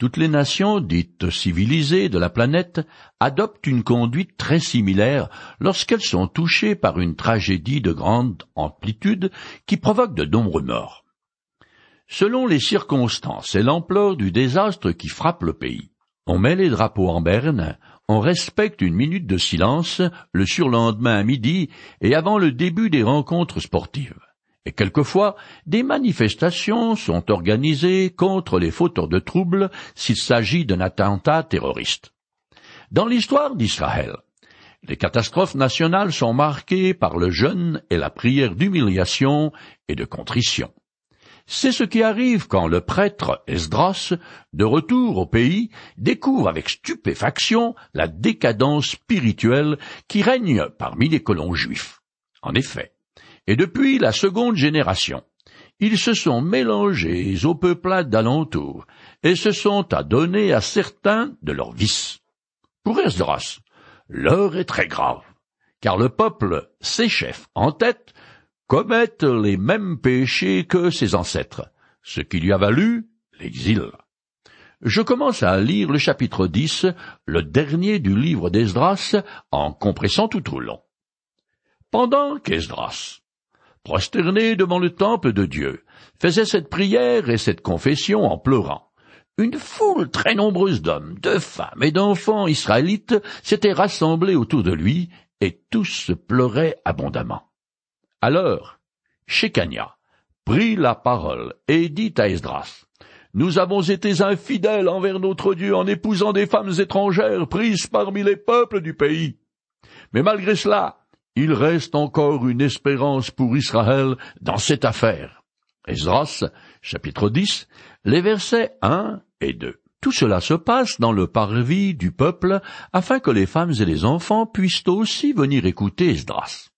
Toutes les nations dites civilisées de la planète adoptent une conduite très similaire lorsqu'elles sont touchées par une tragédie de grande amplitude qui provoque de nombreux morts. Selon les circonstances et l'ampleur du désastre qui frappe le pays, on met les drapeaux en berne, on respecte une minute de silence le surlendemain à midi et avant le début des rencontres sportives et quelquefois des manifestations sont organisées contre les fauteurs de troubles s'il s'agit d'un attentat terroriste. Dans l'histoire d'Israël, les catastrophes nationales sont marquées par le jeûne et la prière d'humiliation et de contrition. C'est ce qui arrive quand le prêtre Esdras, de retour au pays, découvre avec stupéfaction la décadence spirituelle qui règne parmi les colons juifs. En effet, et depuis la seconde génération, ils se sont mélangés aux peuplades d'alentour et se sont adonnés à certains de leurs vices. Pour Esdras, l'heure est très grave, car le peuple, ses chefs en tête, commettent les mêmes péchés que ses ancêtres, ce qui lui a valu l'exil. Je commence à lire le chapitre 10, le dernier du livre d'Esdras, en compressant tout au long. Pendant qu'Esdras, prosterné devant le temple de Dieu, faisait cette prière et cette confession en pleurant. Une foule très nombreuse d'hommes, de femmes et d'enfants israélites s'était rassemblée autour de lui, et tous pleuraient abondamment. Alors, Shekania prit la parole et dit à Esdras, Nous avons été infidèles envers notre Dieu en épousant des femmes étrangères prises parmi les peuples du pays. Mais malgré cela, il reste encore une espérance pour Israël dans cette affaire. Esdras, chapitre 10, les versets 1 et 2. Tout cela se passe dans le parvis du peuple afin que les femmes et les enfants puissent aussi venir écouter Esdras.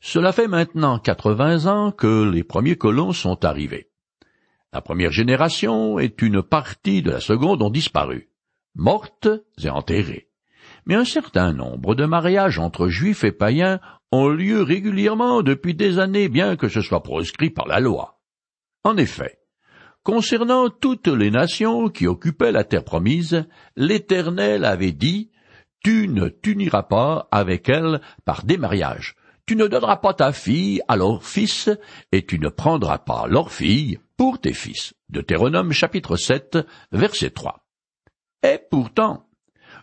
Cela fait maintenant quatre-vingts ans que les premiers colons sont arrivés. La première génération et une partie de la seconde ont disparu, mortes et enterrées mais un certain nombre de mariages entre juifs et païens ont lieu régulièrement depuis des années, bien que ce soit proscrit par la loi. En effet, concernant toutes les nations qui occupaient la terre promise, l'Éternel avait dit Tu ne t'uniras pas avec elles par des mariages. Tu ne donneras pas ta fille à leur fils, et tu ne prendras pas leur fille pour tes fils. Deutéronome chapitre 7, verset 3. Et pourtant,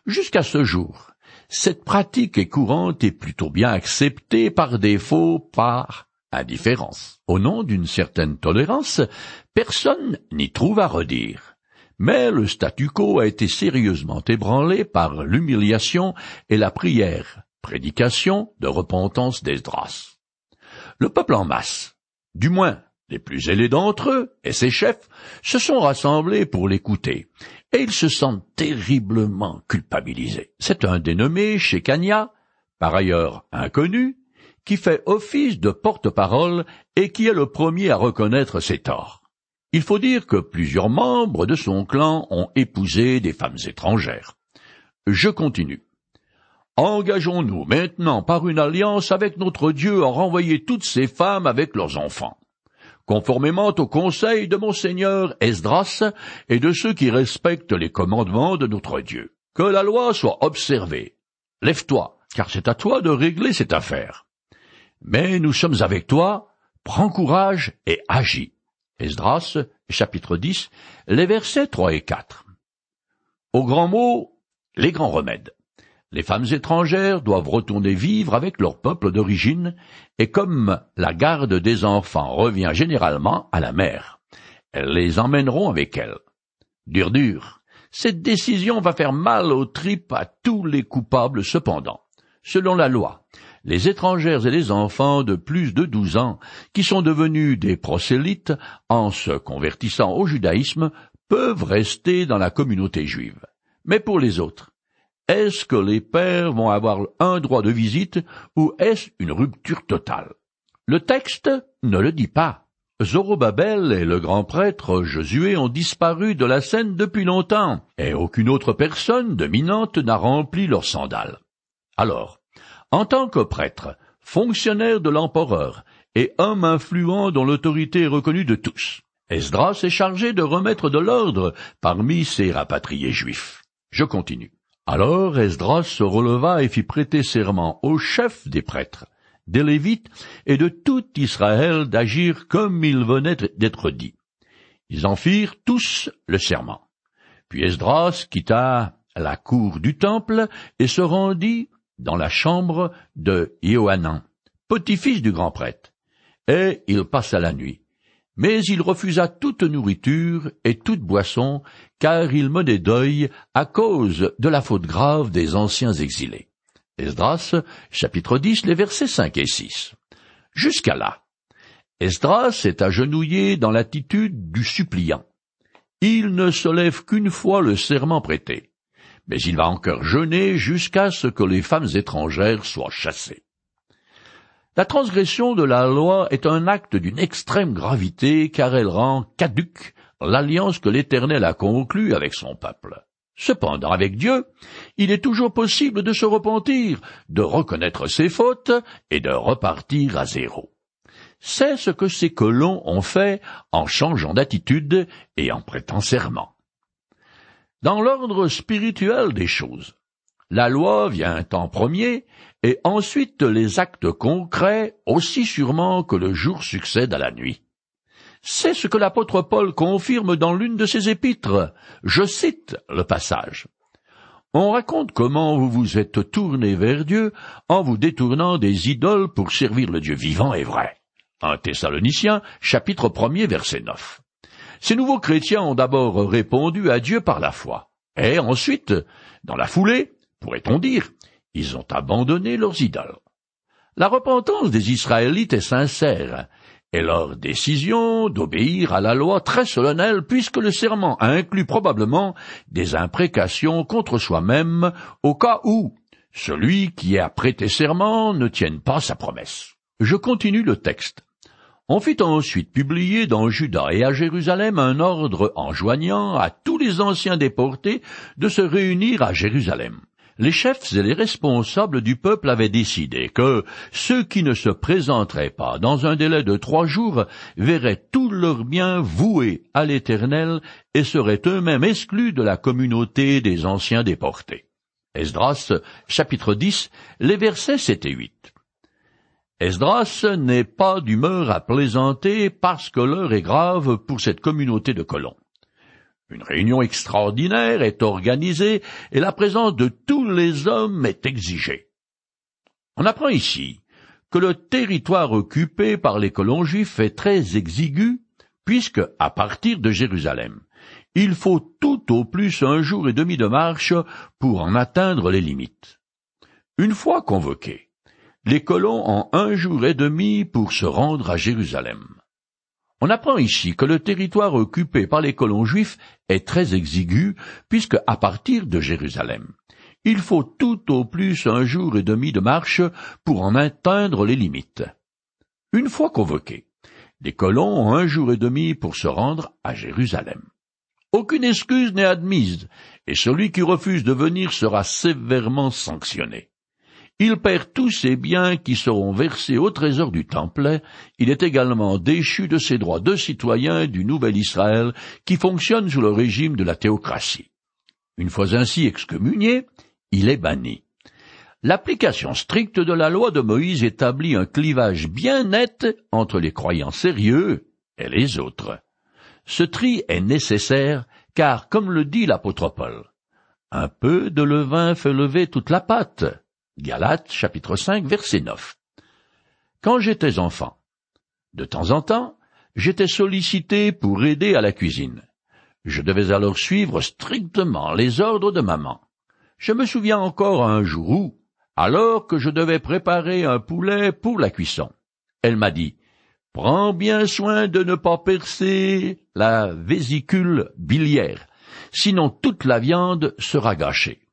Jusqu'à ce jour, cette pratique est courante et plutôt bien acceptée par défaut, par indifférence. Au nom d'une certaine tolérance, personne n'y trouve à redire. Mais le statu quo a été sérieusement ébranlé par l'humiliation et la prière, prédication de repentance d'Esdras. Le peuple en masse, du moins les plus ailés d'entre eux et ses chefs, se sont rassemblés pour l'écouter, et ils se sentent terriblement culpabilisés. C'est un dénommé Shekania, par ailleurs inconnu, qui fait office de porte-parole et qui est le premier à reconnaître ses torts. Il faut dire que plusieurs membres de son clan ont épousé des femmes étrangères. Je continue. Engageons-nous maintenant par une alliance avec notre Dieu à renvoyer toutes ces femmes avec leurs enfants conformément au conseil de Monseigneur Esdras et de ceux qui respectent les commandements de notre Dieu. Que la loi soit observée. Lève-toi, car c'est à toi de régler cette affaire. Mais nous sommes avec toi, prends courage et agis. Esdras, chapitre 10, les versets 3 et 4. Au grand mot, les grands remèdes. Les femmes étrangères doivent retourner vivre avec leur peuple d'origine, et comme la garde des enfants revient généralement à la mère, elles les emmèneront avec elles. Dur dur, cette décision va faire mal aux tripes à tous les coupables cependant. Selon la loi, les étrangères et les enfants de plus de douze ans, qui sont devenus des prosélytes en se convertissant au judaïsme, peuvent rester dans la communauté juive. Mais pour les autres, est-ce que les pères vont avoir un droit de visite ou est-ce une rupture totale? Le texte ne le dit pas. Zorobabel et le grand prêtre Josué ont disparu de la scène depuis longtemps, et aucune autre personne dominante n'a rempli leurs sandales. Alors, en tant que prêtre, fonctionnaire de l'empereur et homme influent dont l'autorité est reconnue de tous, Esdras est chargé de remettre de l'ordre parmi ces rapatriés juifs. Je continue. Alors Esdras se releva et fit prêter serment aux chefs des prêtres, des Lévites et de tout Israël d'agir comme il venait d'être dit. Ils en firent tous le serment. Puis Esdras quitta la cour du temple et se rendit dans la chambre de Iohanan, petit-fils du grand prêtre, et il passa la nuit. Mais il refusa toute nourriture et toute boisson, car il menait deuil à cause de la faute grave des anciens exilés. Esdras, chapitre 10, les versets 5 et 6. Jusqu'à là. Esdras est agenouillé dans l'attitude du suppliant. Il ne se lève qu'une fois le serment prêté, mais il va encore jeûner jusqu'à ce que les femmes étrangères soient chassées. La transgression de la loi est un acte d'une extrême gravité car elle rend caduque l'alliance que l'Éternel a conclue avec son peuple. Cependant, avec Dieu, il est toujours possible de se repentir, de reconnaître ses fautes et de repartir à zéro. C'est ce que ces colons ont fait en changeant d'attitude et en prêtant serment. Dans l'ordre spirituel des choses, la loi vient en premier et ensuite les actes concrets aussi sûrement que le jour succède à la nuit. C'est ce que l'apôtre Paul confirme dans l'une de ses épîtres. Je cite le passage. On raconte comment vous vous êtes tourné vers Dieu en vous détournant des idoles pour servir le Dieu vivant et vrai. Un Thessaloniciens, chapitre 1 verset 9. Ces nouveaux chrétiens ont d'abord répondu à Dieu par la foi. Et ensuite, dans la foulée, pourrait-on dire, ils ont abandonné leurs idoles. La repentance des Israélites est sincère, et leur décision d'obéir à la loi très solennelle puisque le serment inclut probablement des imprécations contre soi-même au cas où celui qui a prêté serment ne tienne pas sa promesse. Je continue le texte. On fit ensuite publier dans Juda et à Jérusalem un ordre enjoignant à tous les anciens déportés de se réunir à Jérusalem les chefs et les responsables du peuple avaient décidé que ceux qui ne se présenteraient pas dans un délai de trois jours verraient tous leurs biens voués à l'Éternel et seraient eux-mêmes exclus de la communauté des anciens déportés. Esdras, chapitre 10, les versets 7 et 8. Esdras n'est pas d'humeur à plaisanter parce que l'heure est grave pour cette communauté de colons. Une réunion extraordinaire est organisée et la présence de tous les hommes est exigée. On apprend ici que le territoire occupé par les colons juifs est très exigu, puisque, à partir de Jérusalem, il faut tout au plus un jour et demi de marche pour en atteindre les limites. Une fois convoqués, les colons ont un jour et demi pour se rendre à Jérusalem. On apprend ici que le territoire occupé par les colons juifs est très exigu, puisque à partir de Jérusalem, il faut tout au plus un jour et demi de marche pour en atteindre les limites. Une fois convoqués, les colons ont un jour et demi pour se rendre à Jérusalem. Aucune excuse n'est admise, et celui qui refuse de venir sera sévèrement sanctionné. Il perd tous ses biens qui seront versés au trésor du temple, il est également déchu de ses droits de citoyen du nouvel Israël qui fonctionne sous le régime de la théocratie. Une fois ainsi excommunié, il est banni. L'application stricte de la loi de Moïse établit un clivage bien net entre les croyants sérieux et les autres. Ce tri est nécessaire car, comme le dit l'apôtre Paul, un peu de levain fait lever toute la pâte. Galates chapitre 5 verset 9. Quand j'étais enfant, de temps en temps, j'étais sollicité pour aider à la cuisine. Je devais alors suivre strictement les ordres de maman. Je me souviens encore un jour où, alors que je devais préparer un poulet pour la cuisson, elle m'a dit Prends bien soin de ne pas percer la vésicule biliaire, sinon toute la viande sera gâchée.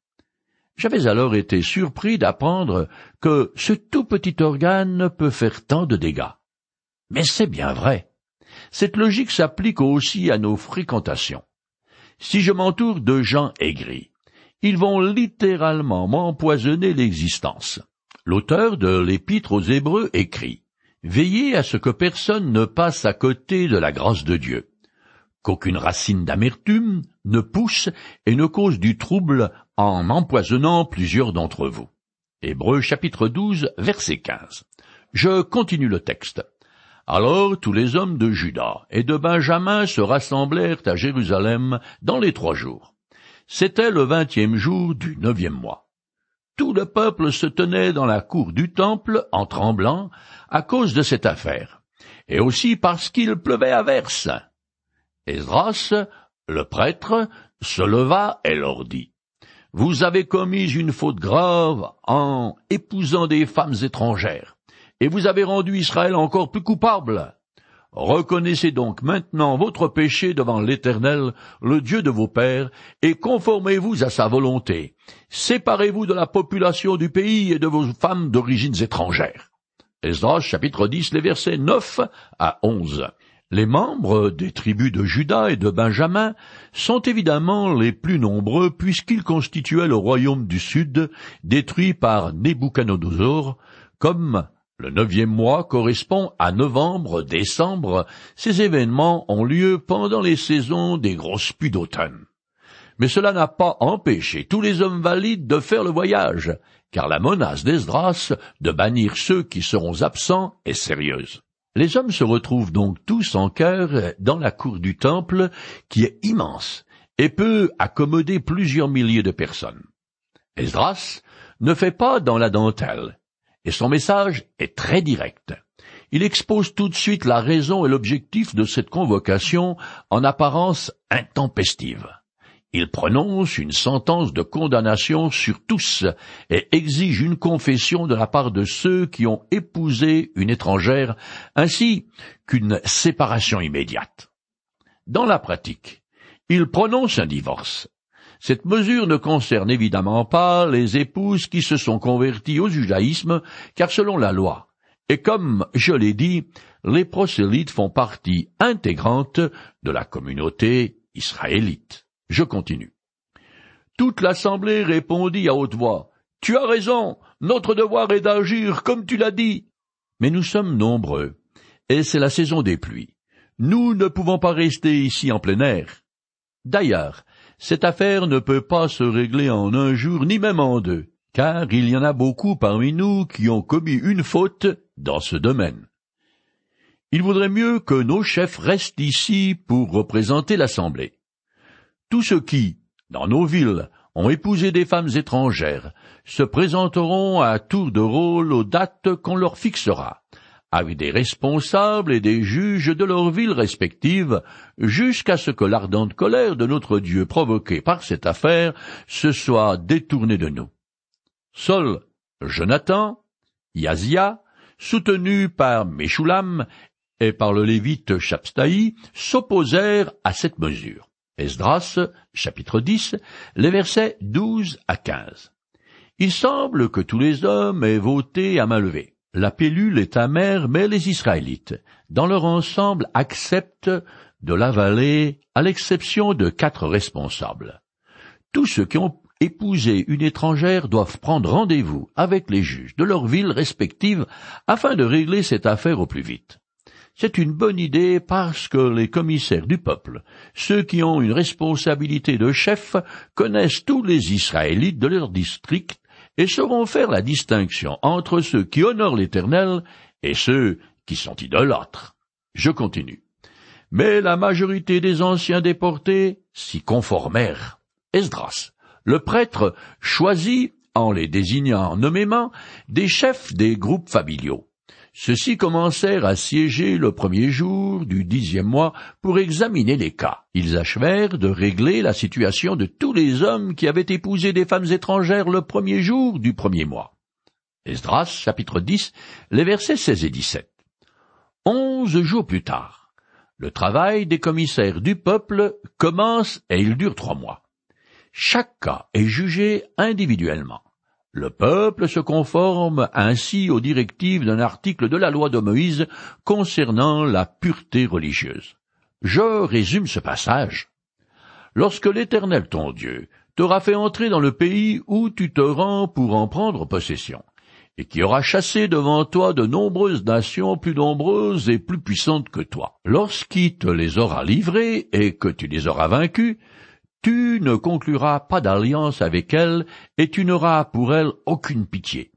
J'avais alors été surpris d'apprendre que ce tout petit organe peut faire tant de dégâts. Mais c'est bien vrai. Cette logique s'applique aussi à nos fréquentations. Si je m'entoure de gens aigris, ils vont littéralement m'empoisonner l'existence. L'auteur de l'Épître aux Hébreux écrit Veillez à ce que personne ne passe à côté de la grâce de Dieu. qu'aucune racine d'amertume ne pousse et ne cause du trouble en empoisonnant plusieurs d'entre vous. Hébreux chapitre 12 verset 15. Je continue le texte. Alors tous les hommes de Juda et de Benjamin se rassemblèrent à Jérusalem dans les trois jours. C'était le vingtième jour du neuvième mois. Tout le peuple se tenait dans la cour du temple en tremblant à cause de cette affaire, et aussi parce qu'il pleuvait à verse. Esdras, le prêtre, se leva et leur dit, Vous avez commis une faute grave en épousant des femmes étrangères, et vous avez rendu Israël encore plus coupable. Reconnaissez donc maintenant votre péché devant l'Éternel, le Dieu de vos pères, et conformez-vous à sa volonté. Séparez-vous de la population du pays et de vos femmes d'origines étrangères. Esdras chapitre 10, les versets 9 à 11. Les membres des tribus de Juda et de Benjamin sont évidemment les plus nombreux puisqu'ils constituaient le royaume du Sud détruit par Nebuchadnezzar, comme le neuvième mois correspond à novembre-décembre, ces événements ont lieu pendant les saisons des grosses pluies d'automne. Mais cela n'a pas empêché tous les hommes valides de faire le voyage, car la menace d'Esdras de bannir ceux qui seront absents est sérieuse. Les hommes se retrouvent donc tous en chœur dans la cour du temple, qui est immense, et peut accommoder plusieurs milliers de personnes. Esdras ne fait pas dans la dentelle, et son message est très direct. Il expose tout de suite la raison et l'objectif de cette convocation en apparence intempestive. Il prononce une sentence de condamnation sur tous et exige une confession de la part de ceux qui ont épousé une étrangère, ainsi qu'une séparation immédiate. Dans la pratique, il prononce un divorce. Cette mesure ne concerne évidemment pas les épouses qui se sont converties au judaïsme, car selon la loi, et comme je l'ai dit, les prosélytes font partie intégrante de la communauté israélite. Je continue. Toute l'assemblée répondit à haute voix. Tu as raison, notre devoir est d'agir comme tu l'as dit. Mais nous sommes nombreux, et c'est la saison des pluies. Nous ne pouvons pas rester ici en plein air. D'ailleurs, cette affaire ne peut pas se régler en un jour ni même en deux, car il y en a beaucoup parmi nous qui ont commis une faute dans ce domaine. Il vaudrait mieux que nos chefs restent ici pour représenter l'Assemblée. Tous ceux qui, dans nos villes, ont épousé des femmes étrangères, se présenteront à tour de rôle aux dates qu'on leur fixera, avec des responsables et des juges de leurs villes respectives, jusqu'à ce que l'ardente colère de notre Dieu provoquée par cette affaire se soit détournée de nous. Seul Jonathan, Yazia, soutenu par Meshulam et par le lévite Chapstaï, s'opposèrent à cette mesure. Esdras, chapitre 10, les versets 12 à 15. Il semble que tous les hommes aient voté à main levée. La pilule est amère, mais les Israélites, dans leur ensemble, acceptent de l'avaler, à l'exception de quatre responsables. Tous ceux qui ont épousé une étrangère doivent prendre rendez-vous avec les juges de leurs villes respectives afin de régler cette affaire au plus vite. C'est une bonne idée parce que les commissaires du peuple, ceux qui ont une responsabilité de chef, connaissent tous les Israélites de leur district et sauront faire la distinction entre ceux qui honorent l'Éternel et ceux qui sont idolâtres. Je continue. Mais la majorité des anciens déportés s'y conformèrent. Esdras, le prêtre, choisit, en les désignant nommément, des chefs des groupes familiaux. Ceux-ci commencèrent à siéger le premier jour du dixième mois pour examiner les cas. Ils achevèrent de régler la situation de tous les hommes qui avaient épousé des femmes étrangères le premier jour du premier mois. Esdras, chapitre 10, les versets 16 et 17. Onze jours plus tard, le travail des commissaires du peuple commence et il dure trois mois. Chaque cas est jugé individuellement. Le peuple se conforme ainsi aux directives d'un article de la loi de Moïse concernant la pureté religieuse. Je résume ce passage. Lorsque l'Éternel ton Dieu t'aura fait entrer dans le pays où tu te rends pour en prendre possession, et qui aura chassé devant toi de nombreuses nations plus nombreuses et plus puissantes que toi. Lorsqu'il te les aura livrées et que tu les auras vaincus, tu ne concluras pas d'alliance avec elles et tu n'auras pour elles aucune pitié.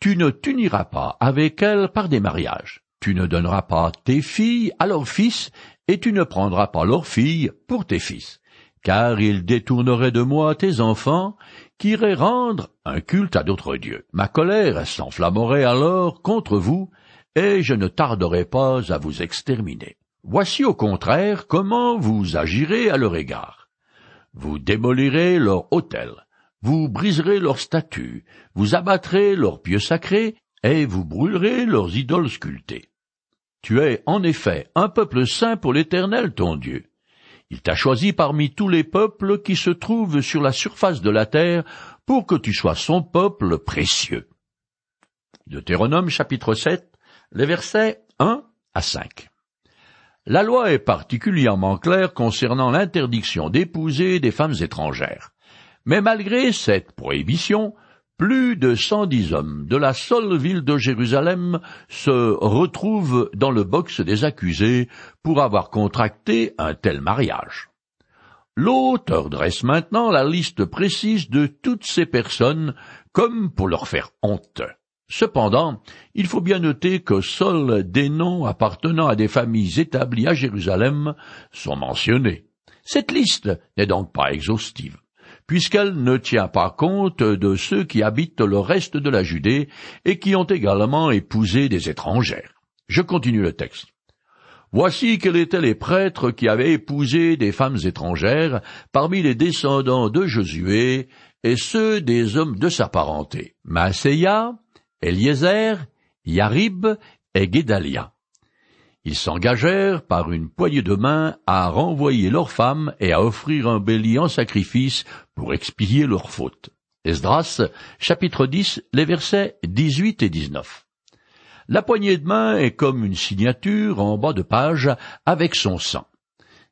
Tu ne t'uniras pas avec elles par des mariages. Tu ne donneras pas tes filles à leurs fils et tu ne prendras pas leurs filles pour tes fils car ils détourneraient de moi tes enfants, qui iraient rendre un culte à d'autres dieux. Ma colère s'enflammerait alors contre vous, et je ne tarderai pas à vous exterminer. Voici au contraire comment vous agirez à leur égard. Vous démolirez leur autel, vous briserez leurs statues, vous abattrez leurs pieux sacrés, et vous brûlerez leurs idoles sculptées. Tu es en effet un peuple saint pour l'Éternel ton Dieu. Il t'a choisi parmi tous les peuples qui se trouvent sur la surface de la terre pour que tu sois son peuple précieux. Deutéronome chapitre 7, les versets 1 à 5. La loi est particulièrement claire concernant l'interdiction d'épouser des femmes étrangères. Mais malgré cette prohibition, plus de cent dix hommes de la seule ville de Jérusalem se retrouvent dans le box des accusés pour avoir contracté un tel mariage. L'auteur dresse maintenant la liste précise de toutes ces personnes comme pour leur faire honte. Cependant, il faut bien noter que seuls des noms appartenant à des familles établies à Jérusalem sont mentionnés. Cette liste n'est donc pas exhaustive puisqu'elle ne tient pas compte de ceux qui habitent le reste de la Judée et qui ont également épousé des étrangères. Je continue le texte. Voici quels étaient les prêtres qui avaient épousé des femmes étrangères parmi les descendants de Josué et ceux des hommes de sa parenté. Eliezer, Yarib et Guédalia. Ils s'engagèrent par une poignée de main à renvoyer leurs femmes et à offrir un bélier en sacrifice pour expier leurs fautes. Esdras, chapitre 10, les versets 18 et 19. La poignée de main est comme une signature en bas de page avec son sang.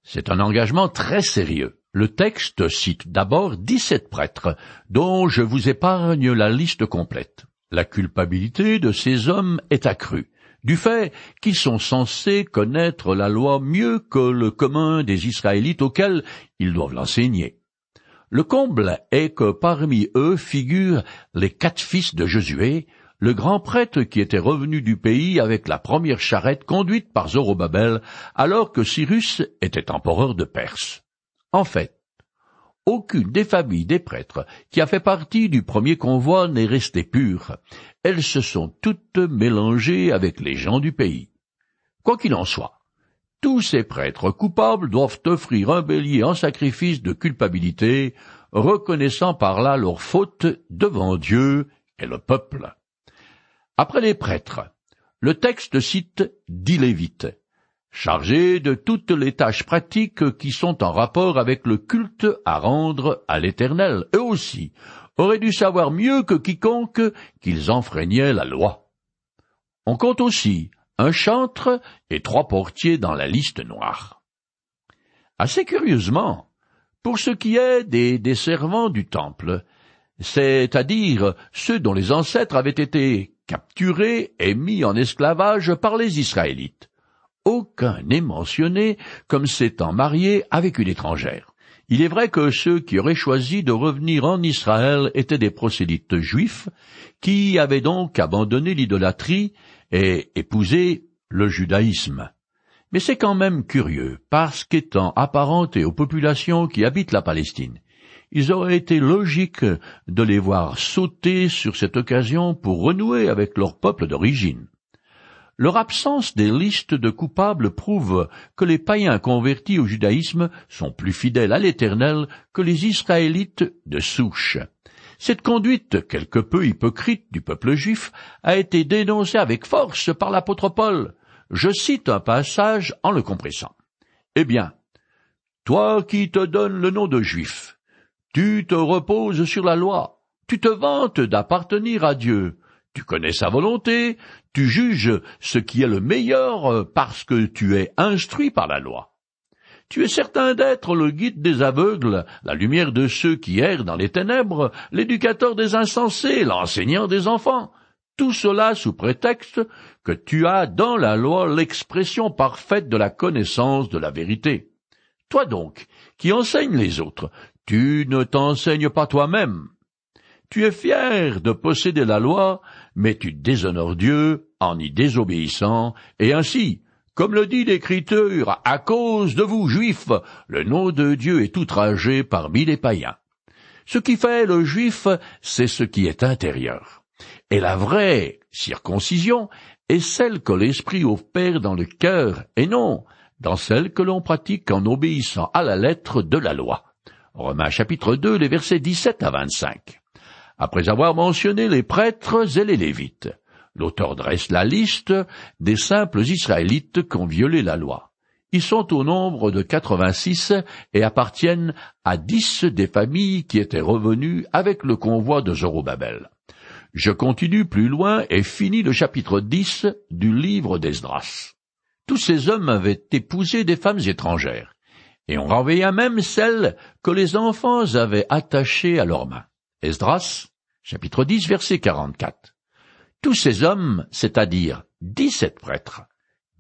C'est un engagement très sérieux. Le texte cite d'abord dix-sept prêtres, dont je vous épargne la liste complète. La culpabilité de ces hommes est accrue du fait qu'ils sont censés connaître la loi mieux que le commun des Israélites auxquels ils doivent l'enseigner. Le comble est que parmi eux figurent les quatre fils de Josué, le grand prêtre qui était revenu du pays avec la première charrette conduite par Zorobabel alors que Cyrus était empereur de Perse. En fait, aucune des familles des prêtres qui a fait partie du premier convoi n'est restée pure. Elles se sont toutes mélangées avec les gens du pays. Quoi qu'il en soit, tous ces prêtres coupables doivent offrir un bélier en sacrifice de culpabilité, reconnaissant par là leur faute devant Dieu et le peuple. Après les prêtres, le texte cite dix lévites, chargé de toutes les tâches pratiques qui sont en rapport avec le culte à rendre à l'Éternel. Eux aussi auraient dû savoir mieux que quiconque qu'ils enfreignaient la loi. On compte aussi un chantre et trois portiers dans la liste noire. Assez curieusement, pour ce qui est des, des servants du temple, c'est-à-dire ceux dont les ancêtres avaient été capturés et mis en esclavage par les Israélites aucun n'est mentionné comme s'étant marié avec une étrangère. Il est vrai que ceux qui auraient choisi de revenir en Israël étaient des prosélytes juifs, qui avaient donc abandonné l'idolâtrie et épousé le judaïsme. Mais c'est quand même curieux, parce qu'étant apparentés aux populations qui habitent la Palestine, il aurait été logique de les voir sauter sur cette occasion pour renouer avec leur peuple d'origine. Leur absence des listes de coupables prouve que les païens convertis au judaïsme sont plus fidèles à l'Éternel que les Israélites de souche. Cette conduite quelque peu hypocrite du peuple juif a été dénoncée avec force par l'apôtre Paul. Je cite un passage en le compressant. Eh bien, toi qui te donnes le nom de juif, tu te reposes sur la loi, tu te vantes d'appartenir à Dieu, tu connais sa volonté, tu juges ce qui est le meilleur euh, parce que tu es instruit par la loi. Tu es certain d'être le guide des aveugles, la lumière de ceux qui errent dans les ténèbres, l'éducateur des insensés, l'enseignant des enfants. Tout cela sous prétexte que tu as dans la loi l'expression parfaite de la connaissance de la vérité. Toi donc, qui enseignes les autres, tu ne t'enseignes pas toi-même. Tu es fier de posséder la loi, mais tu déshonores Dieu en y désobéissant, et ainsi, comme le dit l'Écriture, à cause de vous, Juifs, le nom de Dieu est outragé parmi les païens. Ce qui fait le Juif, c'est ce qui est intérieur. Et la vraie circoncision est celle que l'Esprit opère dans le cœur, et non dans celle que l'on pratique en obéissant à la lettre de la loi. Romains chapitre 2, les versets 17 à 25. Après avoir mentionné les prêtres et les lévites, l'auteur dresse la liste des simples Israélites qui ont violé la loi. Ils sont au nombre de 86 et appartiennent à dix des familles qui étaient revenues avec le convoi de Zorobabel. Je continue plus loin et finis le chapitre 10 du livre d'Esdras. Tous ces hommes avaient épousé des femmes étrangères, et on renvoya même celles que les enfants avaient attachées à leurs mains. Esdras, chapitre 10, verset 44. Tous ces hommes, c'est-à-dire dix-sept prêtres,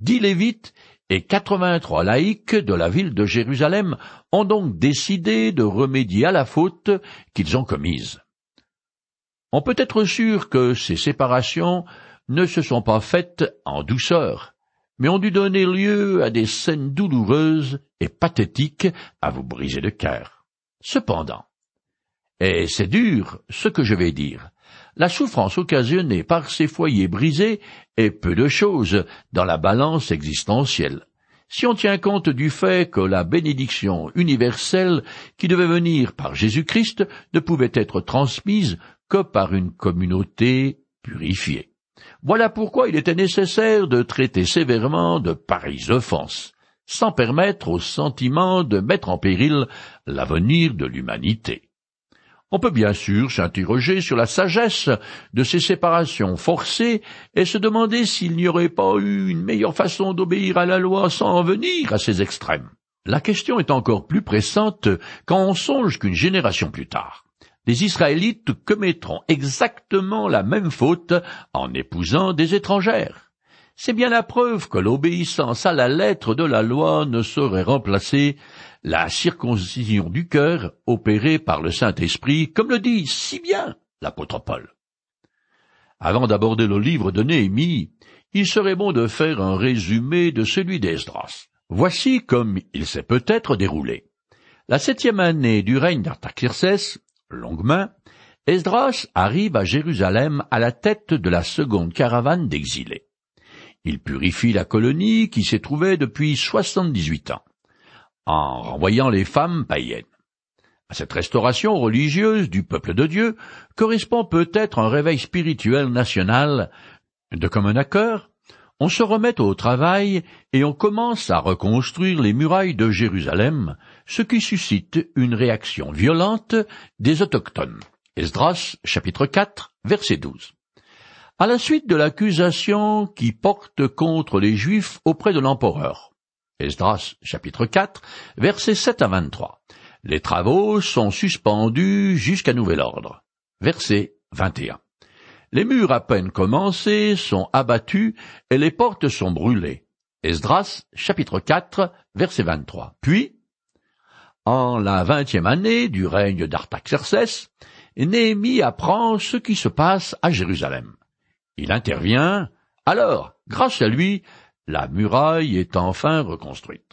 dix lévites et quatre-vingt-trois laïcs de la ville de Jérusalem ont donc décidé de remédier à la faute qu'ils ont commise. On peut être sûr que ces séparations ne se sont pas faites en douceur, mais ont dû donner lieu à des scènes douloureuses et pathétiques à vous briser le cœur. Cependant, et c'est dur ce que je vais dire, la souffrance occasionnée par ces foyers brisés est peu de chose dans la balance existentielle. Si on tient compte du fait que la bénédiction universelle qui devait venir par Jésus-Christ ne pouvait être transmise que par une communauté purifiée. Voilà pourquoi il était nécessaire de traiter sévèrement de pareilles offenses, sans permettre au sentiment de mettre en péril l'avenir de l'humanité. On peut bien sûr s'interroger sur la sagesse de ces séparations forcées et se demander s'il n'y aurait pas eu une meilleure façon d'obéir à la loi sans en venir à ces extrêmes. La question est encore plus pressante quand on songe qu'une génération plus tard, les Israélites commettront exactement la même faute en épousant des étrangères. C'est bien la preuve que l'obéissance à la lettre de la loi ne saurait remplacer la circoncision du cœur opérée par le Saint-Esprit, comme le dit si bien l'apôtre Paul. Avant d'aborder le livre de Néhémie, il serait bon de faire un résumé de celui d'Esdras. Voici comme il s'est peut-être déroulé. La septième année du règne d'Artaxerxès, longue main, Esdras arrive à Jérusalem à la tête de la seconde caravane d'exilés. Il purifie la colonie qui s'y trouvait depuis soixante-dix-huit ans, en renvoyant les femmes païennes. À cette restauration religieuse du peuple de Dieu correspond peut-être un réveil spirituel national de commun accord. On se remet au travail et on commence à reconstruire les murailles de Jérusalem, ce qui suscite une réaction violente des autochtones. Esdras, chapitre 4, verset 12. À la suite de l'accusation qui porte contre les Juifs auprès de l'empereur. Esdras, chapitre 4, verset 7 à 23. Les travaux sont suspendus jusqu'à nouvel ordre. Verset 21. Les murs à peine commencés sont abattus et les portes sont brûlées. Esdras, chapitre 4, verset 23. Puis, en la vingtième année du règne d'Artaxerxès, Néhémie apprend ce qui se passe à Jérusalem. Il intervient, alors, grâce à lui, la muraille est enfin reconstruite.